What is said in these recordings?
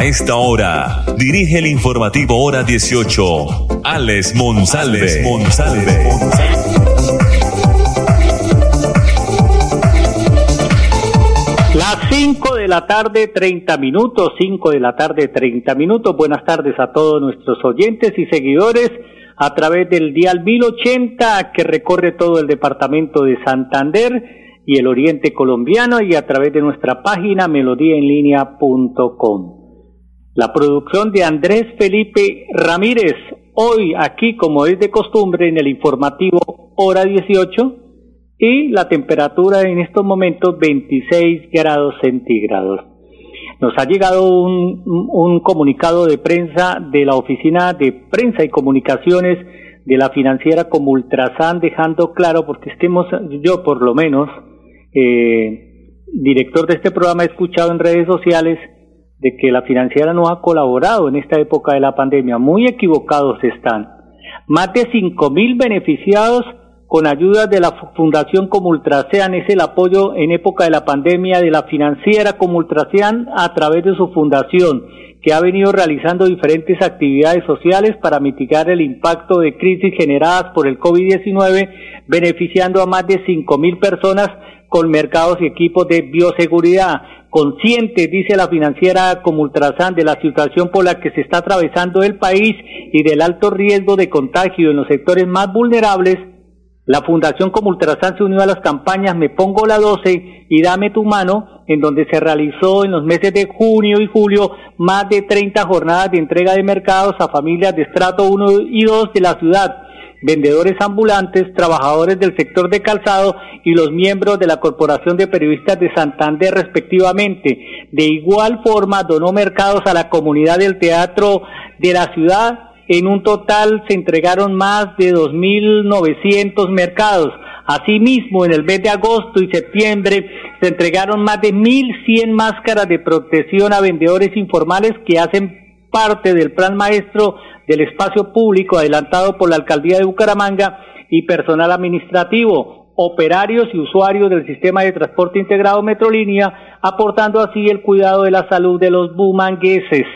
A esta hora, dirige el informativo Hora 18, Alex Monsalve. Las 5 de la tarde, 30 minutos, 5 de la tarde, 30 minutos. Buenas tardes a todos nuestros oyentes y seguidores a través del dial 1080 que recorre todo el departamento de Santander y el oriente colombiano y a través de nuestra página melodíaenlínea.com. La producción de Andrés Felipe Ramírez, hoy aquí como es de costumbre en el informativo hora 18 y la temperatura en estos momentos 26 grados centígrados. Nos ha llegado un, un, comunicado de prensa de la Oficina de Prensa y Comunicaciones de la financiera como Ultrasan, dejando claro, porque estemos, yo por lo menos, eh, director de este programa, he escuchado en redes sociales de que la financiera no ha colaborado en esta época de la pandemia. Muy equivocados están. Más de cinco mil beneficiados con ayuda de la Fundación Comultrasean es el apoyo en época de la pandemia de la financiera Comultrasean a través de su fundación, que ha venido realizando diferentes actividades sociales para mitigar el impacto de crisis generadas por el COVID-19, beneficiando a más de cinco mil personas con mercados y equipos de bioseguridad. Consciente, dice la financiera Comultrasan, de la situación por la que se está atravesando el país y del alto riesgo de contagio en los sectores más vulnerables, la Fundación Comultrasan se unió a las campañas Me Pongo la 12 y Dame tu mano, en donde se realizó en los meses de junio y julio más de 30 jornadas de entrega de mercados a familias de estrato 1 y 2 de la ciudad, vendedores ambulantes, trabajadores del sector de calzado y los miembros de la Corporación de Periodistas de Santander respectivamente. De igual forma, donó mercados a la comunidad del teatro de la ciudad en un total se entregaron más de 2.900 mercados. Asimismo, en el mes de agosto y septiembre se entregaron más de 1.100 máscaras de protección a vendedores informales que hacen parte del plan maestro del espacio público adelantado por la alcaldía de Bucaramanga y personal administrativo, operarios y usuarios del sistema de transporte integrado Metrolínea, aportando así el cuidado de la salud de los bumangueses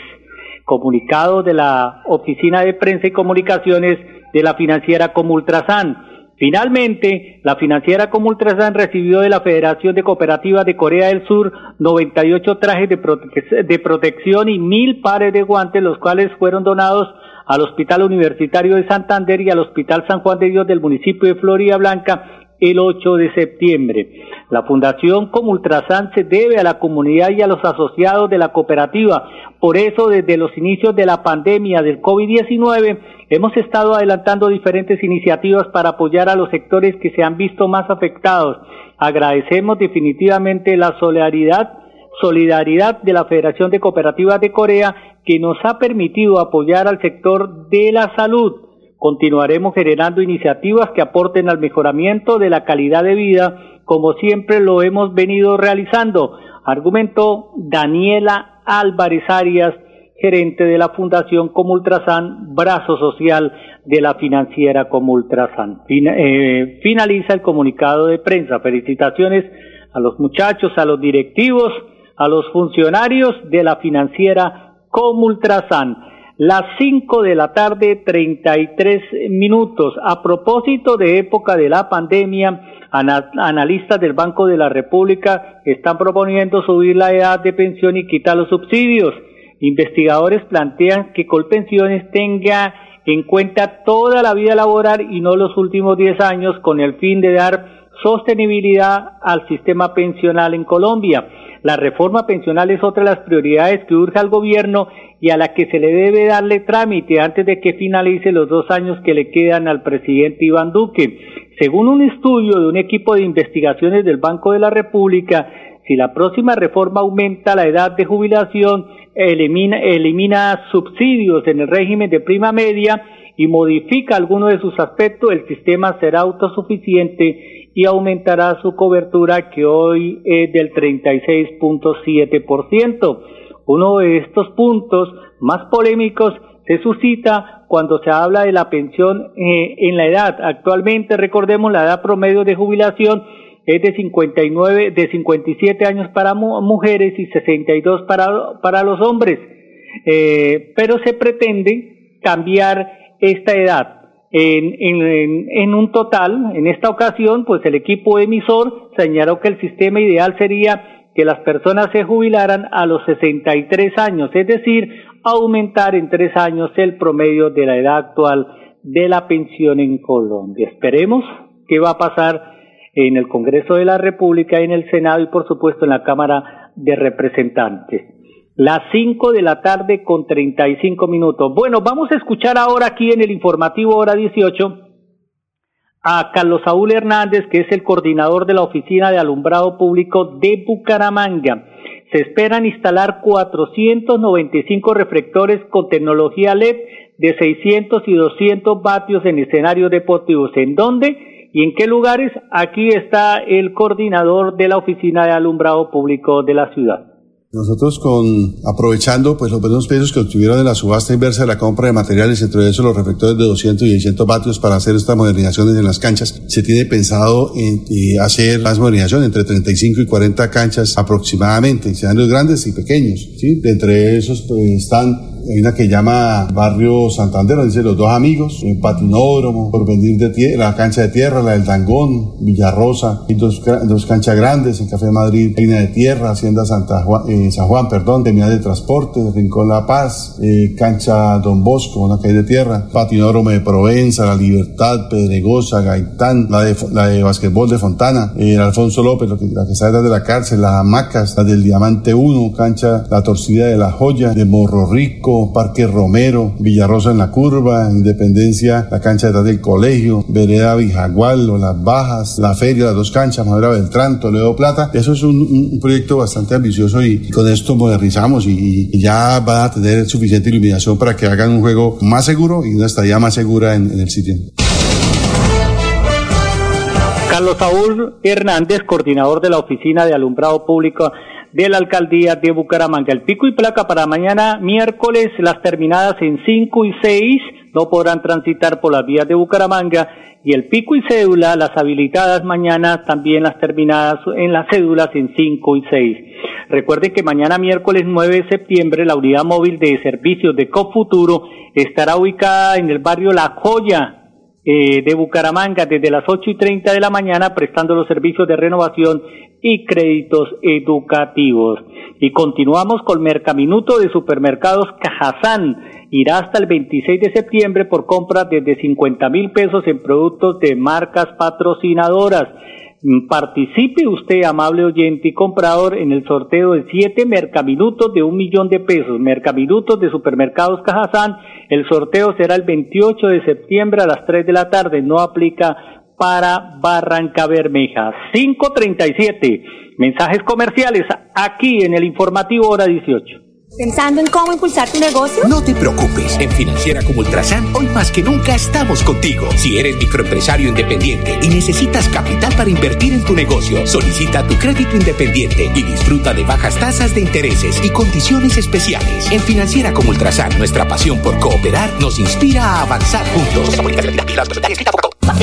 comunicado de la Oficina de Prensa y Comunicaciones de la financiera Comultrasan. Finalmente, la financiera Comultrasan recibió de la Federación de Cooperativas de Corea del Sur 98 trajes de, de protección y mil pares de guantes, los cuales fueron donados al Hospital Universitario de Santander y al Hospital San Juan de Dios del municipio de Florida Blanca el 8 de septiembre. La Fundación Comultrasan se debe a la comunidad y a los asociados de la cooperativa. Por eso, desde los inicios de la pandemia del COVID-19, hemos estado adelantando diferentes iniciativas para apoyar a los sectores que se han visto más afectados. Agradecemos definitivamente la solidaridad solidaridad de la Federación de Cooperativas de Corea que nos ha permitido apoyar al sector de la salud Continuaremos generando iniciativas que aporten al mejoramiento de la calidad de vida, como siempre lo hemos venido realizando, argumentó Daniela Álvarez Arias, gerente de la Fundación Comultrasan, brazo social de la financiera Comultrasan. Eh, finaliza el comunicado de prensa. Felicitaciones a los muchachos, a los directivos, a los funcionarios de la financiera Comultrasan las 5 de la tarde 33 minutos. A propósito de época de la pandemia, analistas del Banco de la República están proponiendo subir la edad de pensión y quitar los subsidios. Investigadores plantean que Colpensiones tenga en cuenta toda la vida laboral y no los últimos 10 años con el fin de dar sostenibilidad al sistema pensional en Colombia. La reforma pensional es otra de las prioridades que urge al gobierno y a la que se le debe darle trámite antes de que finalice los dos años que le quedan al presidente Iván Duque. Según un estudio de un equipo de investigaciones del Banco de la República, si la próxima reforma aumenta la edad de jubilación, elimina, subsidios en el régimen de prima media y modifica alguno de sus aspectos, el sistema será autosuficiente y aumentará su cobertura que hoy es del 36.7%. Uno de estos puntos más polémicos se suscita cuando se habla de la pensión eh, en la edad. Actualmente, recordemos, la edad promedio de jubilación es de 59, de 57 años para mujeres y 62 para, para los hombres. Eh, pero se pretende cambiar esta edad. En, un total, en esta ocasión, pues el equipo emisor señaló que el sistema ideal sería que las personas se jubilaran a los 63 años, es decir, aumentar en tres años el promedio de la edad actual de la pensión en Colombia. Esperemos qué va a pasar en el Congreso de la República, en el Senado y por supuesto en la Cámara de Representantes. Las cinco de la tarde con treinta y cinco minutos. Bueno, vamos a escuchar ahora aquí en el informativo hora 18 a Carlos Saúl Hernández, que es el coordinador de la Oficina de Alumbrado Público de Bucaramanga. Se esperan instalar 495 reflectores con tecnología LED de 600 y 200 vatios en escenarios deportivos. ¿En dónde? ¿Y en qué lugares? Aquí está el coordinador de la Oficina de Alumbrado Público de la ciudad. Nosotros con, aprovechando pues los buenos precios que obtuvieron en la subasta inversa de la compra de materiales, entre esos los reflectores de 200 y 600 vatios para hacer estas modernizaciones en las canchas, se tiene pensado en, hacer las modernizaciones entre 35 y 40 canchas aproximadamente, escenarios grandes y pequeños, ¿sí? De entre esos pues, están hay una que llama Barrio Santander, dice los dos amigos, un patinódromo, por venir de tierra, la cancha de tierra, la del Dangón, Villarrosa, y dos, dos canchas grandes, en Café Madrid, Reina de Tierra, Hacienda Santa Juan, eh, San Juan, perdón, terminal de transporte, Rincón La Paz, eh, cancha Don Bosco, una calle de tierra, patinódromo de Provenza, La Libertad, Pedregosa, Gaitán, la de, la de basquetbol de Fontana, eh, Alfonso López, lo que, la que sale de la cárcel, las hamacas, la del Diamante 1, cancha La Torcida de la Joya, de Morro Rico, Parque Romero, Villarrosa en la Curva, Independencia, la cancha detrás del colegio, Vereda Vijagual Las Bajas, la feria, las dos canchas, Madera Beltrán, Toledo Plata. Eso es un, proyecto bastante ambicioso y, con esto modernizamos y, ya va a tener suficiente iluminación para que hagan un juego más seguro y una estadía más segura en, en el sitio. Carlos Saúl Hernández, coordinador de la Oficina de Alumbrado Público de la alcaldía de Bucaramanga. El pico y placa para mañana miércoles, las terminadas en 5 y 6 no podrán transitar por las vías de Bucaramanga y el pico y cédula, las habilitadas mañana, también las terminadas en las cédulas en 5 y 6. Recuerden que mañana miércoles 9 de septiembre la unidad móvil de servicios de Cofuturo estará ubicada en el barrio La Joya, eh, de Bucaramanga desde las 8 y 30 de la mañana prestando los servicios de renovación y créditos educativos. Y continuamos con Mercaminuto de Supermercados Cajazán. Irá hasta el 26 de septiembre por compras desde 50 mil pesos en productos de marcas patrocinadoras. Participe usted, amable oyente y comprador, en el sorteo de siete mercaminutos de un millón de pesos. Mercaminutos de Supermercados Cajazán. El sorteo será el 28 de septiembre a las 3 de la tarde. No aplica para Barranca Bermeja. 537. Mensajes comerciales aquí en el informativo hora 18. ¿Pensando en cómo impulsar tu negocio? No te preocupes. En Financiera como Ultrasan, hoy más que nunca estamos contigo. Si eres microempresario independiente y necesitas capital para invertir en tu negocio, solicita tu crédito independiente y disfruta de bajas tasas de intereses y condiciones especiales. En Financiera como Ultrasan, nuestra pasión por cooperar nos inspira a avanzar juntos.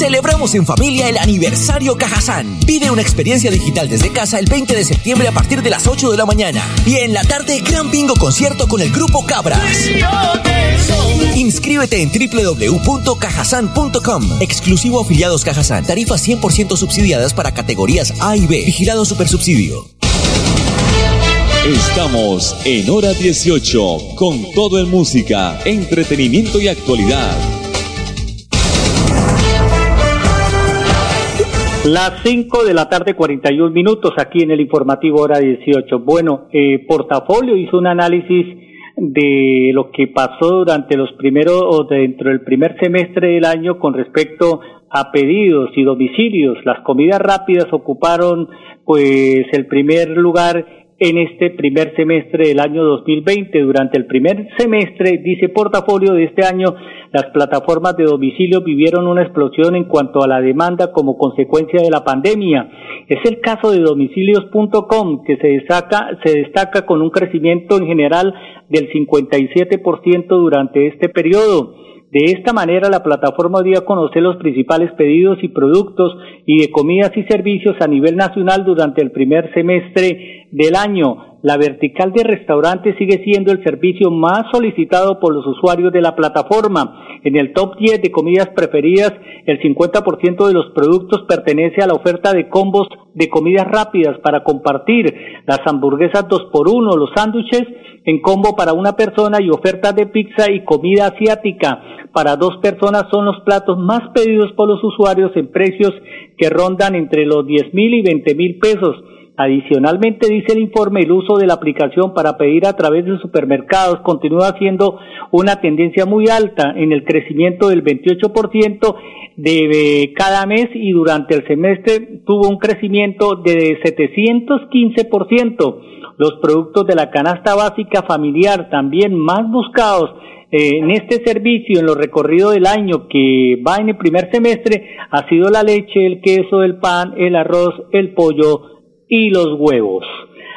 Celebramos en familia el aniversario Cajazán. Pide una experiencia digital desde casa el 20 de septiembre a partir de las 8 de la mañana. Y en la tarde, gran bingo concierto con el grupo Cabras. Inscríbete en www.cajasan.com. Exclusivo afiliados Cajazán. Tarifas 100% subsidiadas para categorías A y B. Vigilado Supersubsidio. Estamos en hora 18 con todo en música, entretenimiento y actualidad. Las 5 de la tarde, 41 minutos, aquí en el informativo hora 18. Bueno, eh, Portafolio hizo un análisis de lo que pasó durante los primeros o dentro del primer semestre del año con respecto a pedidos y domicilios. Las comidas rápidas ocuparon pues el primer lugar en este primer semestre del año 2020. Durante el primer semestre, dice portafolio de este año, las plataformas de domicilio vivieron una explosión en cuanto a la demanda como consecuencia de la pandemia. Es el caso de domicilios.com que se destaca, se destaca con un crecimiento en general del 57% durante este periodo. De esta manera, la plataforma dio a conocer los principales pedidos y productos y de comidas y servicios a nivel nacional durante el primer semestre del año. La vertical de restaurantes sigue siendo el servicio más solicitado por los usuarios de la plataforma. En el top 10 de comidas preferidas, el 50% de los productos pertenece a la oferta de combos de comidas rápidas para compartir. Las hamburguesas 2x1, los sándwiches en combo para una persona y ofertas de pizza y comida asiática para dos personas son los platos más pedidos por los usuarios en precios que rondan entre los 10 mil y 20 mil pesos. Adicionalmente, dice el informe, el uso de la aplicación para pedir a través de supermercados continúa siendo una tendencia muy alta en el crecimiento del 28% de cada mes y durante el semestre tuvo un crecimiento de 715%. Los productos de la canasta básica familiar también más buscados en este servicio, en lo recorrido del año que va en el primer semestre, ha sido la leche, el queso, el pan, el arroz, el pollo y los huevos.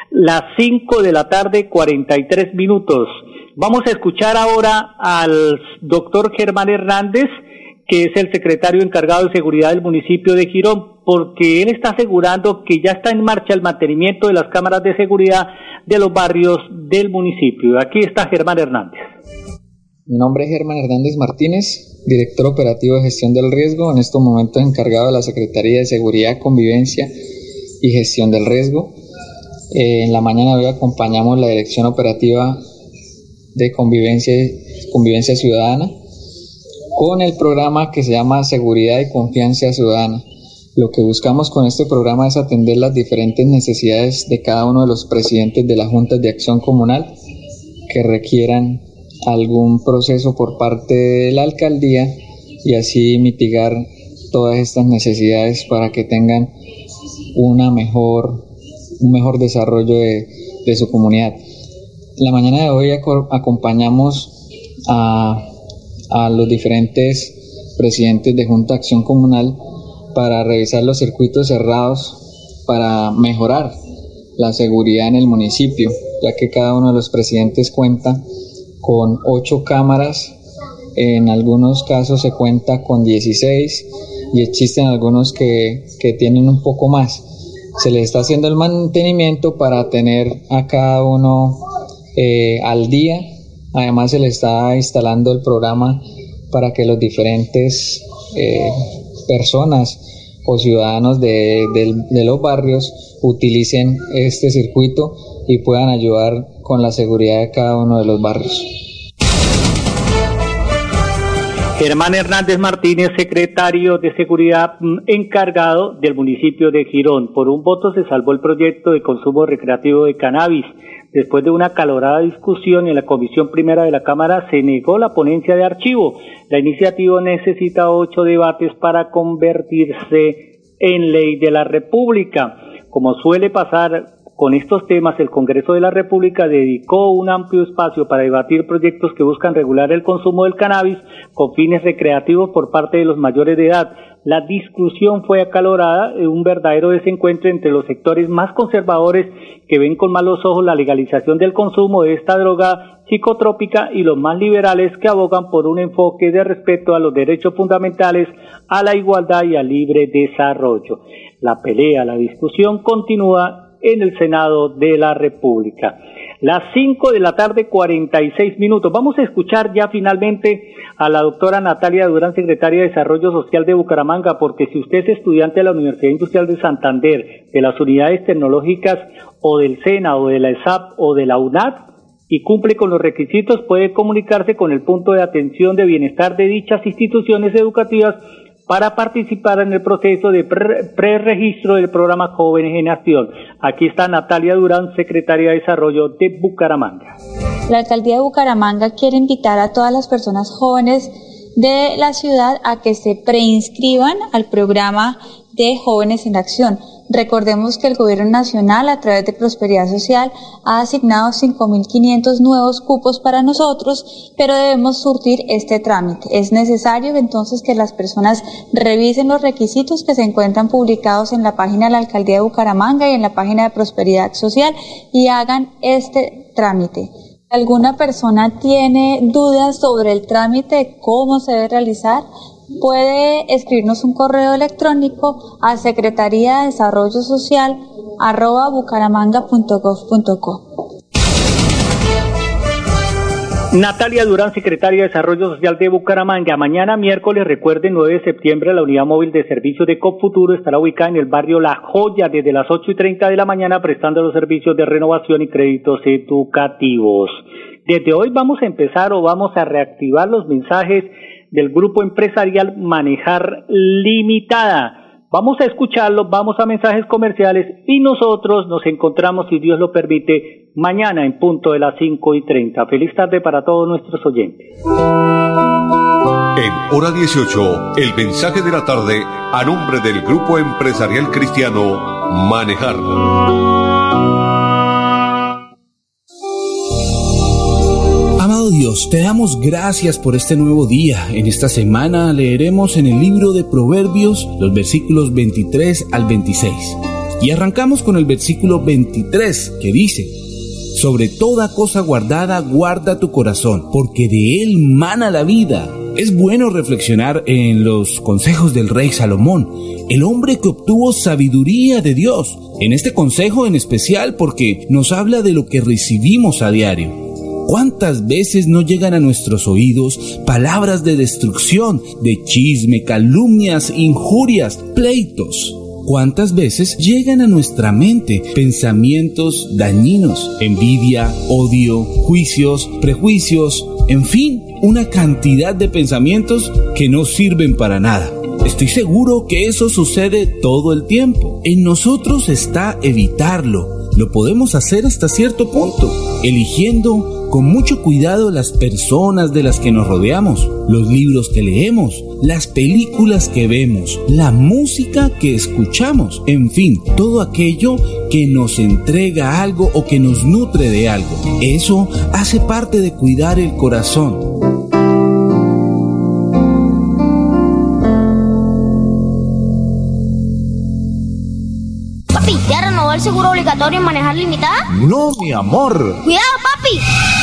Las 5 de la tarde, 43 minutos. Vamos a escuchar ahora al doctor Germán Hernández, que es el secretario encargado de seguridad del municipio de Girón, porque él está asegurando que ya está en marcha el mantenimiento de las cámaras de seguridad de los barrios del municipio. Aquí está Germán Hernández. Mi nombre es Germán Hernández Martínez, director operativo de gestión del riesgo, en estos momentos encargado de la Secretaría de Seguridad, Convivencia y Gestión del Riesgo. Eh, en la mañana hoy acompañamos la Dirección Operativa de Convivencia, Convivencia Ciudadana con el programa que se llama Seguridad y Confianza Ciudadana. Lo que buscamos con este programa es atender las diferentes necesidades de cada uno de los presidentes de las juntas de acción comunal que requieran algún proceso por parte de la alcaldía y así mitigar todas estas necesidades para que tengan una mejor, un mejor desarrollo de, de su comunidad. La mañana de hoy acompañamos a, a los diferentes presidentes de Junta de Acción Comunal para revisar los circuitos cerrados para mejorar la seguridad en el municipio, ya que cada uno de los presidentes cuenta con ocho cámaras, en algunos casos se cuenta con 16 y existen algunos que, que tienen un poco más. Se le está haciendo el mantenimiento para tener a cada uno eh, al día. Además se le está instalando el programa para que los diferentes eh, personas o ciudadanos de, los barrios utilicen este circuito y puedan ayudar con la seguridad de cada uno de los barrios. Germán Hernández Martínez, secretario de Seguridad mm, encargado del municipio de Girón. Por un voto se salvó el proyecto de consumo recreativo de cannabis. Después de una calorada discusión en la Comisión Primera de la Cámara, se negó la ponencia de archivo. La iniciativa necesita ocho debates para convertirse en ley de la República. Como suele pasar con estos temas, el Congreso de la República dedicó un amplio espacio para debatir proyectos que buscan regular el consumo del cannabis con fines recreativos por parte de los mayores de edad. La discusión fue acalorada, en un verdadero desencuentro entre los sectores más conservadores que ven con malos ojos la legalización del consumo de esta droga psicotrópica y los más liberales que abogan por un enfoque de respeto a los derechos fundamentales, a la igualdad y al libre desarrollo. La pelea, la discusión continúa en el Senado de la República. Las 5 de la tarde, 46 minutos. Vamos a escuchar ya finalmente a la doctora Natalia Durán, secretaria de Desarrollo Social de Bucaramanga, porque si usted es estudiante de la Universidad Industrial de Santander, de las unidades tecnológicas o del SENA o de la ESAP o de la UNAD, y cumple con los requisitos, puede comunicarse con el punto de atención de bienestar de dichas instituciones educativas para participar en el proceso de preregistro del programa Jóvenes en Acción. Aquí está Natalia Durán, secretaria de Desarrollo de Bucaramanga. La alcaldía de Bucaramanga quiere invitar a todas las personas jóvenes de la ciudad a que se preinscriban al programa de Jóvenes en Acción. Recordemos que el Gobierno Nacional, a través de Prosperidad Social, ha asignado 5.500 nuevos cupos para nosotros, pero debemos surtir este trámite. Es necesario entonces que las personas revisen los requisitos que se encuentran publicados en la página de la Alcaldía de Bucaramanga y en la página de Prosperidad Social y hagan este trámite alguna persona tiene dudas sobre el trámite, cómo se debe realizar, puede escribirnos un correo electrónico a Secretaría de Desarrollo Social arroba bucaramanga.gov.co. Natalia Durán, secretaria de Desarrollo Social de Bucaramanga. Mañana miércoles, recuerden, 9 de septiembre, la unidad móvil de servicio de COP estará ubicada en el barrio La Joya desde las 8 y 30 de la mañana prestando los servicios de renovación y créditos educativos. Desde hoy vamos a empezar o vamos a reactivar los mensajes del grupo empresarial Manejar Limitada. Vamos a escucharlo, vamos a mensajes comerciales y nosotros nos encontramos, si Dios lo permite, mañana en punto de las 5 y 30. Feliz tarde para todos nuestros oyentes. En hora 18, el mensaje de la tarde a nombre del Grupo Empresarial Cristiano Manejar. Dios, te damos gracias por este nuevo día. En esta semana leeremos en el libro de Proverbios los versículos 23 al 26. Y arrancamos con el versículo 23 que dice, sobre toda cosa guardada, guarda tu corazón, porque de él mana la vida. Es bueno reflexionar en los consejos del rey Salomón, el hombre que obtuvo sabiduría de Dios. En este consejo en especial porque nos habla de lo que recibimos a diario. ¿Cuántas veces no llegan a nuestros oídos palabras de destrucción, de chisme, calumnias, injurias, pleitos? ¿Cuántas veces llegan a nuestra mente pensamientos dañinos, envidia, odio, juicios, prejuicios, en fin, una cantidad de pensamientos que no sirven para nada. Estoy seguro que eso sucede todo el tiempo. En nosotros está evitarlo. Lo podemos hacer hasta cierto punto, eligiendo con mucho cuidado las personas de las que nos rodeamos, los libros que leemos, las películas que vemos, la música que escuchamos, en fin, todo aquello que nos entrega algo o que nos nutre de algo. Eso hace parte de cuidar el corazón. Papi, ¿ya renovó el seguro obligatorio en manejar limitada? No, mi amor. ¡Cuidado, papi!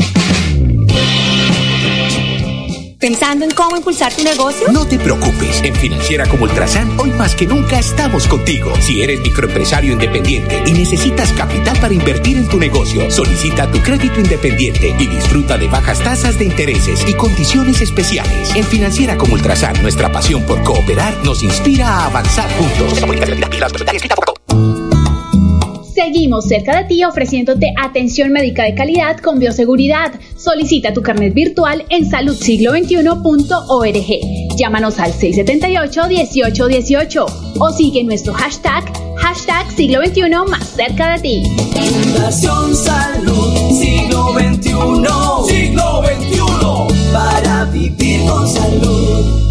¿Pensando en cómo impulsar tu negocio? No te preocupes, en Financiera como Ultrasan hoy más que nunca estamos contigo. Si eres microempresario independiente y necesitas capital para invertir en tu negocio, solicita tu crédito independiente y disfruta de bajas tasas de intereses y condiciones especiales. En Financiera como Ultrasan, nuestra pasión por cooperar nos inspira a avanzar juntos. Seguimos cerca de ti ofreciéndote atención médica de calidad con bioseguridad. Solicita tu carnet virtual en saludsiglo21.org. Llámanos al 678-1818 o sigue nuestro hashtag, hashtag siglo XXI más cerca de ti. Fundación Salud, siglo XXI, siglo XXI, para vivir con salud.